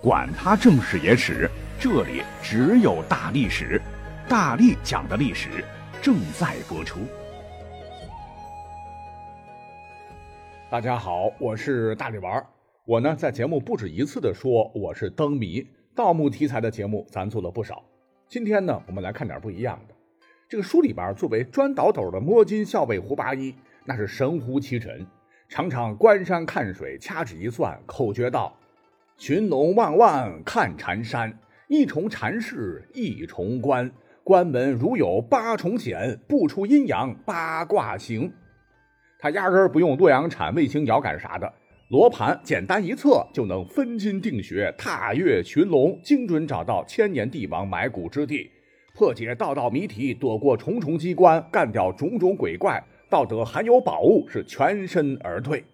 管他正史野史，这里只有大历史，大力讲的历史正在播出。大家好，我是大力丸。我呢在节目不止一次的说我是灯谜，盗墓题材的节目咱做了不少。今天呢，我们来看点不一样的。这个书里边作为专倒斗的摸金校尉胡八一，那是神乎其神，常常观山看水，掐指一算，口诀道。群龙万万看缠山，一重缠事一重关。关门如有八重险，不出阴阳八卦行。他压根儿不用洛阳铲、卫星遥感啥的，罗盘简单一测就能分金定穴，踏月寻龙，精准找到千年帝王埋骨之地，破解道道谜题，躲过重重机关，干掉种种鬼怪，到得含有宝物，是全身而退。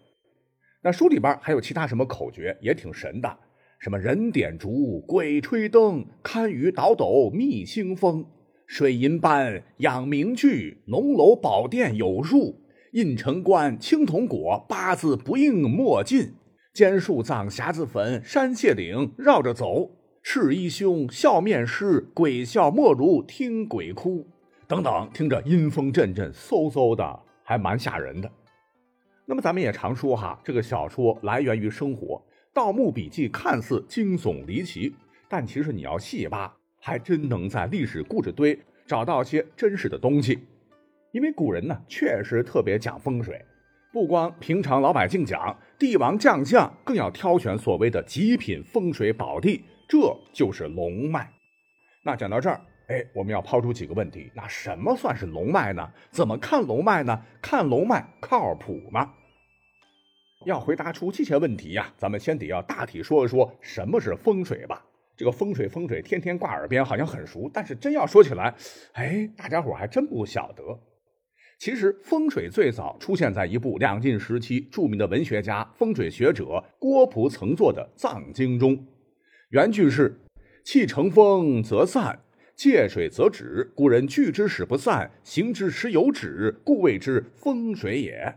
那书里边还有其他什么口诀，也挺神的，什么人点烛，鬼吹灯，堪舆倒斗觅清风，水银斑养明具，龙楼宝殿有入，印城关青铜果，八字不应莫进，尖树葬匣子粉，山谢岭绕着走，赤衣兄笑面狮，鬼笑莫如听鬼哭，等等，听着阴风阵阵，嗖嗖的，还蛮吓人的。那么咱们也常说哈，这个小说来源于生活，《盗墓笔记》看似惊悚离奇，但其实你要细扒，还真能在历史故事堆找到些真实的东西。因为古人呢，确实特别讲风水，不光平常老百姓讲，帝王将相更要挑选所谓的极品风水宝地，这就是龙脉。那讲到这儿，哎，我们要抛出几个问题：那什么算是龙脉呢？怎么看龙脉呢？看龙脉靠谱吗？要回答出这些问题呀，咱们先得要大体说一说什么是风水吧。这个风水风水天天挂耳边，好像很熟，但是真要说起来，哎，大家伙还真不晓得。其实风水最早出现在一部两晋时期著名的文学家、风水学者郭璞曾作的《藏经》中，原句是：“气成风则散，借水则止。故人聚之使不散，行之时有止，故谓之风水也。”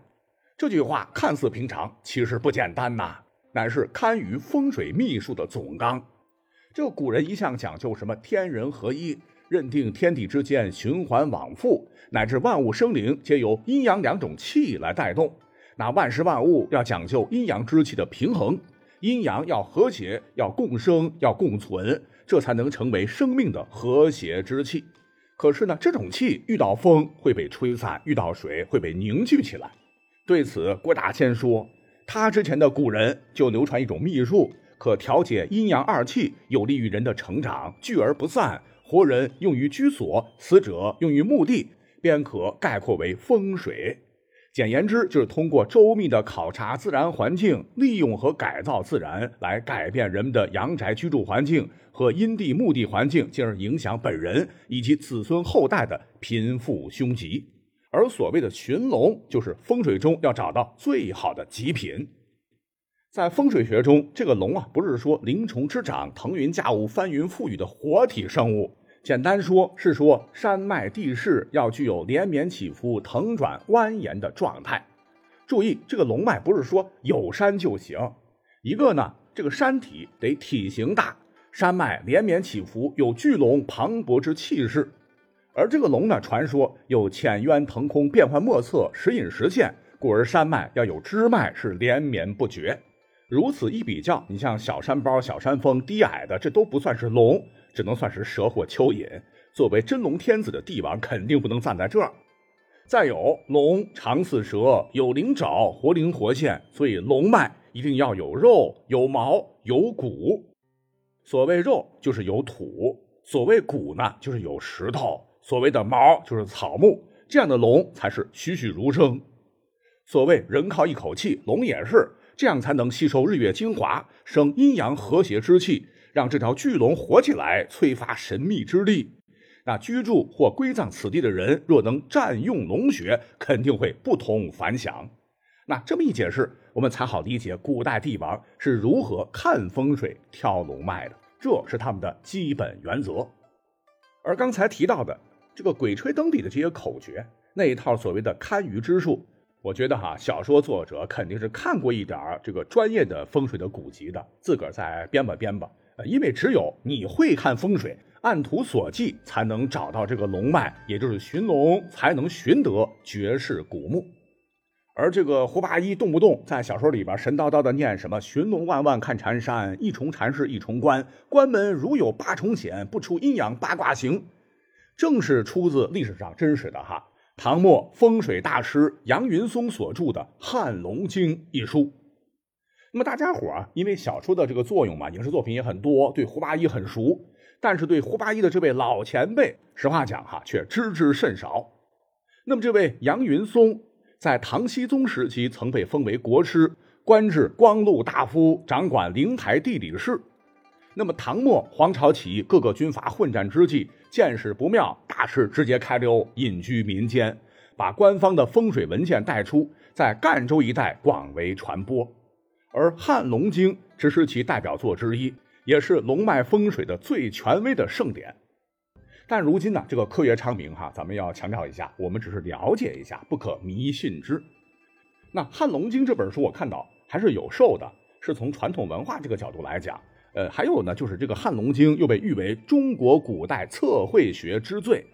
这句话看似平常，其实不简单呐，乃是堪舆风水秘术的总纲。这古人一向讲究什么天人合一，认定天地之间循环往复，乃至万物生灵皆由阴阳两种气来带动。那万事万物要讲究阴阳之气的平衡，阴阳要和谐，要共生，要共存，这才能成为生命的和谐之气。可是呢，这种气遇到风会被吹散，遇到水会被凝聚起来。对此，郭大千说，他之前的古人就流传一种秘术，可调节阴阳二气，有利于人的成长，聚而不散。活人用于居所，死者用于墓地，便可概括为风水。简言之，就是通过周密的考察自然环境，利用和改造自然，来改变人们的阳宅居住环境和阴地墓地环境，进而影响本人以及子孙后代的贫富凶吉。而所谓的寻龙，就是风水中要找到最好的极品。在风水学中，这个龙啊，不是说灵虫之长、腾云驾雾、翻云覆雨的活体生物，简单说是说山脉地势要具有连绵起伏、腾转蜿蜒的状态。注意，这个龙脉不是说有山就行，一个呢，这个山体得体型大，山脉连绵起伏，有巨龙磅礴之气势。而这个龙呢，传说有浅渊腾空、变幻莫测、时隐时现，故而山脉要有支脉，是连绵不绝。如此一比较，你像小山包、小山峰、低矮的，这都不算是龙，只能算是蛇或蚯蚓。作为真龙天子的帝王，肯定不能站在这儿。再有，龙长似蛇，有灵爪，活灵活现，所以龙脉一定要有肉、有毛、有骨。所谓肉，就是有土；所谓骨呢，就是有石头。所谓的毛就是草木，这样的龙才是栩栩如生。所谓人靠一口气，龙也是这样，才能吸收日月精华，生阴阳和谐之气，让这条巨龙活起来，催发神秘之力。那居住或归葬此地的人，若能占用龙穴，肯定会不同凡响。那这么一解释，我们才好理解古代帝王是如何看风水、挑龙脉的，这是他们的基本原则。而刚才提到的。这个鬼吹灯里的这些口诀，那一套所谓的堪舆之术，我觉得哈，小说作者肯定是看过一点这个专业的风水的古籍的，自个儿再编吧编吧。因为只有你会看风水，按图索骥，才能找到这个龙脉，也就是寻龙，才能寻得绝世古墓。而这个胡八一动不动在小说里边神叨叨的念什么“寻龙万万看缠山，一重缠是一重关，关门如有八重险，不出阴阳八卦行”，正是出自历史上真实的哈。唐末风水大师杨云松所著的《汉龙经》一书，那么大家伙啊，因为小说的这个作用嘛，影视作品也很多，对胡八一很熟，但是对胡八一的这位老前辈，实话讲哈，却知之甚少。那么这位杨云松，在唐僖宗时期曾被封为国师，官至光禄大夫，掌管灵台地理事。那么唐末皇朝起义，各个军阀混战之际，见势不妙，大事直接开溜，隐居民间，把官方的风水文件带出，在赣州一带广为传播。而《汉龙经》只是其代表作之一，也是龙脉风水的最权威的盛典。但如今呢，这个科学昌明哈，咱们要强调一下，我们只是了解一下，不可迷信之。那《汉龙经》这本书，我看到还是有售的，是从传统文化这个角度来讲。呃，还有呢，就是这个《汉龙经》又被誉为中国古代测绘学之最，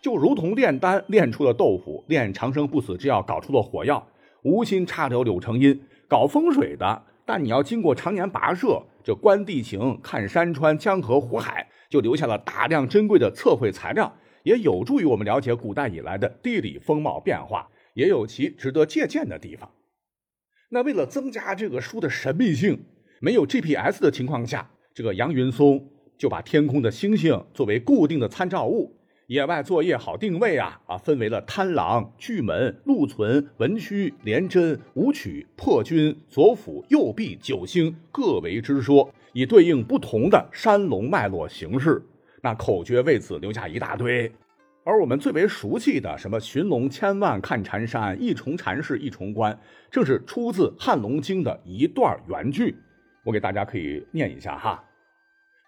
就如同炼丹炼出了豆腐，炼长生不死之药搞出了火药，无心插柳柳成荫。搞风水的，但你要经过常年跋涉，这观地形、看山川、江河湖海，就留下了大量珍贵的测绘材料，也有助于我们了解古代以来的地理风貌变化，也有其值得借鉴的地方。那为了增加这个书的神秘性。没有 GPS 的情况下，这个杨云松就把天空的星星作为固定的参照物，野外作业好定位啊啊，分为了贪狼、巨门、禄存、文曲、廉贞、武曲、破军、左辅、右弼九星各为之说，以对应不同的山龙脉络形式。那口诀为此留下一大堆，而我们最为熟悉的什么寻龙千万看缠山，一重缠是一重关，正是出自《汉龙经》的一段原句。我给大家可以念一下哈，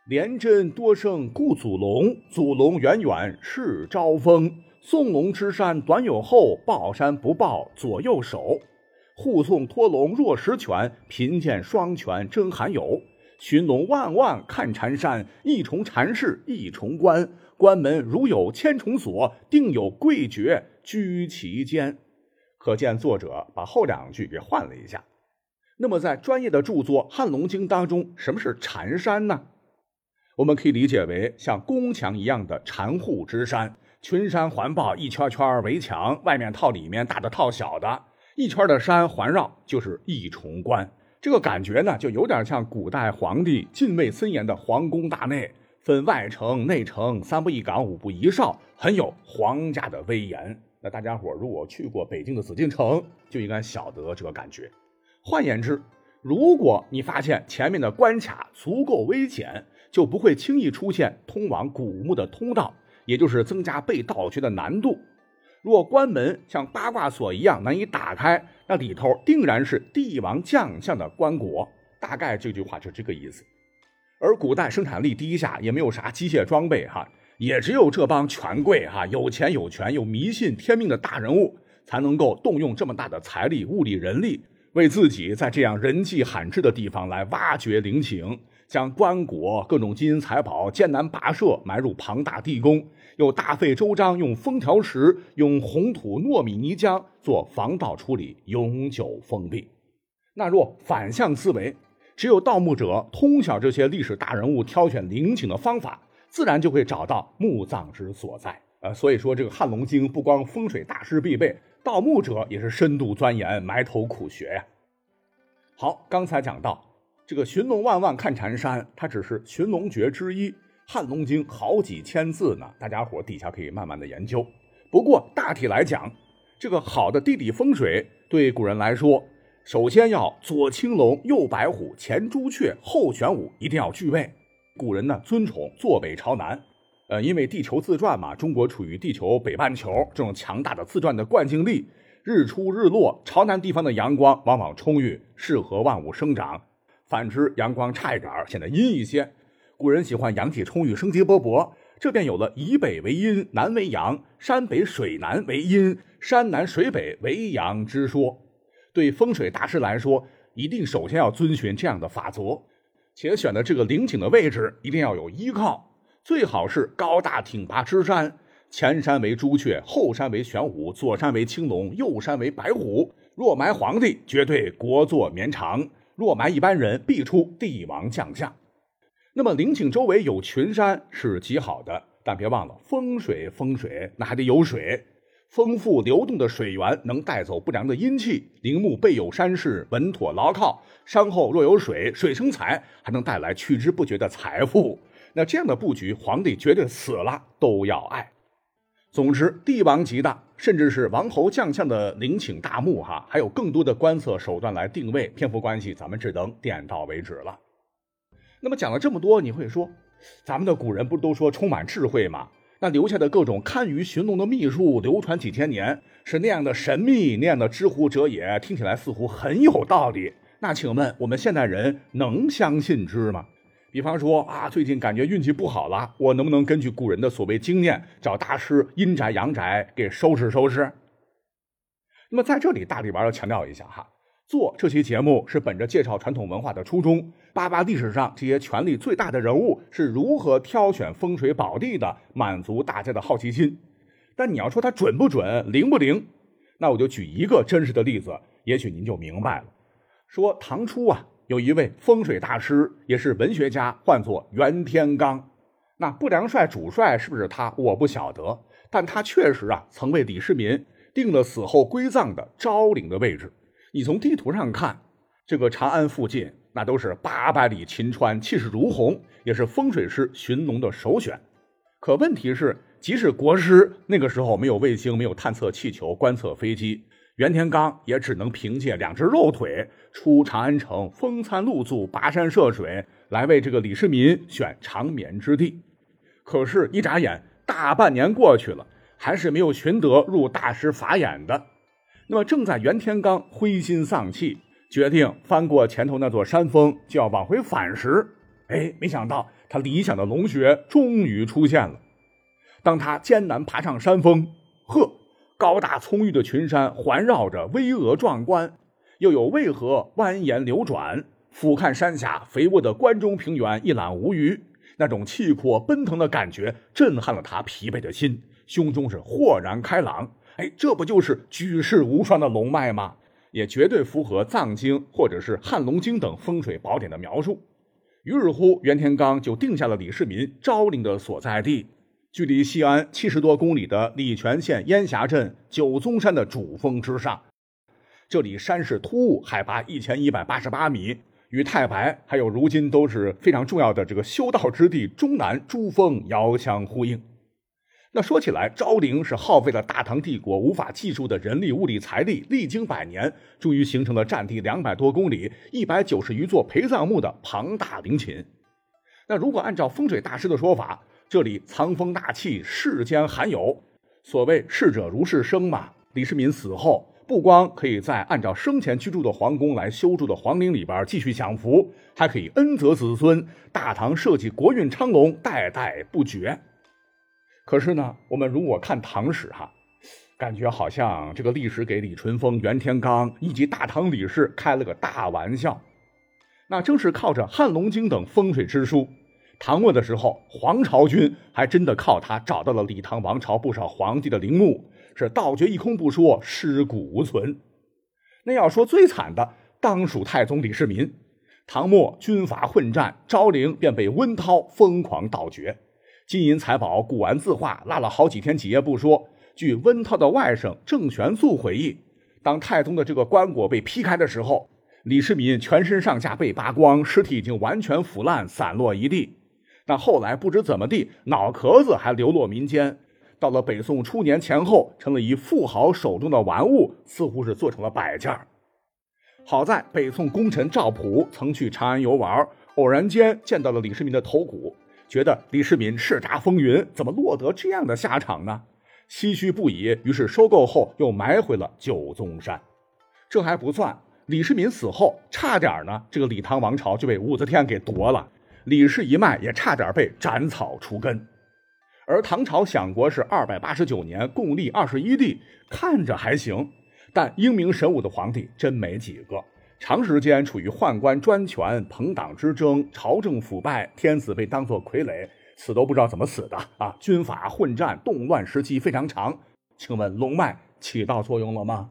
廉贞多生故祖龙，祖龙远远是招风。送龙之山短有后，抱山不抱左右手。护送托龙若实权，贫贱双全真罕有。寻龙万万看缠山，一重缠是一重关。关门如有千重锁，定有贵绝居其间。可见作者把后两句给换了一下。那么，在专业的著作《汉龙经》当中，什么是缠山呢？我们可以理解为像宫墙一样的缠护之山，群山环抱，一圈圈围墙，外面套里面，大的套小的，一圈的山环绕就是一重关。这个感觉呢，就有点像古代皇帝禁卫森严的皇宫大内，分外城、内城，三不一岗，五不一哨，很有皇家的威严。那大家伙如果去过北京的紫禁城，就应该晓得这个感觉。换言之，如果你发现前面的关卡足够危险，就不会轻易出现通往古墓的通道，也就是增加被盗掘的难度。若关门像八卦锁一样难以打开，那里头定然是帝王将相的棺椁。大概这句话就这个意思。而古代生产力低下，也没有啥机械装备，哈，也只有这帮权贵，哈，有钱有权又迷信天命的大人物，才能够动用这么大的财力、物力、人力。为自己在这样人迹罕至的地方来挖掘陵寝，将棺椁、各种金银财宝艰难跋涉埋入庞大地宫，又大费周章用封条石、用红土、糯米泥浆做防盗处理，永久封闭。那若反向思维，只有盗墓者通晓这些历史大人物挑选陵寝的方法，自然就会找到墓葬之所在。呃，所以说这个《汉龙经》不光风水大师必备。盗墓者也是深度钻研、埋头苦学呀。好，刚才讲到这个“寻龙万万看缠山”，它只是寻龙诀之一，《汉龙经》好几千字呢，大家伙底下可以慢慢的研究。不过大体来讲，这个好的地理风水对古人来说，首先要左青龙、右白虎、前朱雀、后玄武，一定要具备。古人呢尊崇坐北朝南。呃，因为地球自转嘛，中国处于地球北半球，这种强大的自转的惯性力，日出日落，朝南地方的阳光往往充裕，适合万物生长；反之，阳光差一点儿显得阴一些。古人喜欢阳气充裕，生机勃勃，这便有了以北为阴，南为阳，山北水南为阴，山南水北为阳之说。对风水大师来说，一定首先要遵循这样的法则，且选的这个陵寝的位置一定要有依靠，最好是高大挺拔之山，前山为朱雀，后山为玄武，左山为青龙，右山为白虎。若埋皇帝，绝对国祚绵长；若埋一般人，必出帝王将相。那么陵寝周围有群山是极好的，但别忘了风水，风水那还得有水。丰富流动的水源能带走不良的阴气，陵墓背有山势，稳妥牢靠。山后若有水，水生财，还能带来取之不绝的财富。那这样的布局，皇帝绝对死了都要爱。总之，帝王级的，甚至是王侯将相的陵寝大墓，哈，还有更多的观测手段来定位。篇幅关系，咱们只能点到为止了。那么讲了这么多，你会说，咱们的古人不都说充满智慧吗？那留下的各种堪舆寻龙的秘术，流传几千年，是那样的神秘，那样的知乎者也，听起来似乎很有道理。那请问我们现代人能相信之吗？比方说啊，最近感觉运气不好了，我能不能根据古人的所谓经验，找大师阴宅阳宅给收拾收拾？那么在这里，大力丸要强调一下哈。做这期节目是本着介绍传统文化的初衷，扒扒历史上这些权力最大的人物是如何挑选风水宝地的，满足大家的好奇心。但你要说它准不准、灵不灵，那我就举一个真实的例子，也许您就明白了。说唐初啊，有一位风水大师，也是文学家，唤作袁天罡。那不良帅主帅是不是他，我不晓得，但他确实啊，曾为李世民定了死后归葬的昭陵的位置。你从地图上看，这个长安附近那都是八百里秦川，气势如虹，也是风水师寻龙的首选。可问题是，即使国师那个时候没有卫星、没有探测气球、观测飞机，袁天罡也只能凭借两只肉腿出长安城，风餐露宿，跋山涉水，来为这个李世民选长眠之地。可是，一眨眼，大半年过去了，还是没有寻得入大师法眼的。那么正在袁天罡灰心丧气，决定翻过前头那座山峰就要往回返时，哎，没想到他理想的龙穴终于出现了。当他艰难爬上山峰，呵，高大葱郁的群山环绕着，巍峨壮观，又有渭河蜿蜒流转，俯瞰山下肥沃的关中平原一览无余。那种气阔奔腾的感觉震撼了他疲惫的心，胸中是豁然开朗。哎，这不就是举世无双的龙脉吗？也绝对符合《藏经》或者是《汉龙经》等风水宝典的描述。于是乎，袁天罡就定下了李世民昭陵的所在地，距离西安七十多公里的礼泉县烟霞镇九宗山的主峰之上。这里山势突兀，海拔一千一百八十八米，与太白还有如今都是非常重要的这个修道之地中南珠峰遥相呼应。那说起来，昭陵是耗费了大唐帝国无法计数的人力、物力、财力，历经百年，终于形成了占地两百多公里、一百九十余座陪葬墓的庞大陵寝。那如果按照风水大师的说法，这里藏风纳气，世间罕有。所谓逝者如是生嘛。李世民死后，不光可以在按照生前居住的皇宫来修筑的皇陵里边继续享福，还可以恩泽子孙，大唐社稷国运昌隆，代代不绝。可是呢，我们如果看唐史哈，感觉好像这个历史给李淳风、袁天罡以及大唐李氏开了个大玩笑。那正是靠着《汉龙经》等风水之书，唐末的时候，黄巢军还真的靠它找到了李唐王朝不少皇帝的陵墓，是盗掘一空不说，尸骨无存。那要说最惨的，当属太宗李世民。唐末军阀混战，昭陵便被温韬疯狂盗掘。金银财宝、古玩字画，落了好几天几夜不说。据温韬的外甥郑玄素回忆，当太宗的这个棺椁被劈开的时候，李世民全身上下被扒光，尸体已经完全腐烂，散落一地。但后来不知怎么地，脑壳子还流落民间。到了北宋初年前后，成了一富豪手中的玩物，似乎是做成了摆件。好在北宋功臣赵普曾去长安游玩，偶然间见到了李世民的头骨。觉得李世民叱咤风云，怎么落得这样的下场呢？唏嘘不已，于是收购后又埋回了九宗山。这还不算，李世民死后，差点呢，这个李唐王朝就被武则天给夺了，李氏一脉也差点被斩草除根。而唐朝享国是二百八十九年，共立二十一帝，看着还行，但英明神武的皇帝真没几个。长时间处于宦官专权、朋党之争，朝政腐败，天子被当作傀儡，死都不知道怎么死的啊！军阀混战、动乱时期非常长。请问龙脉起到作用了吗？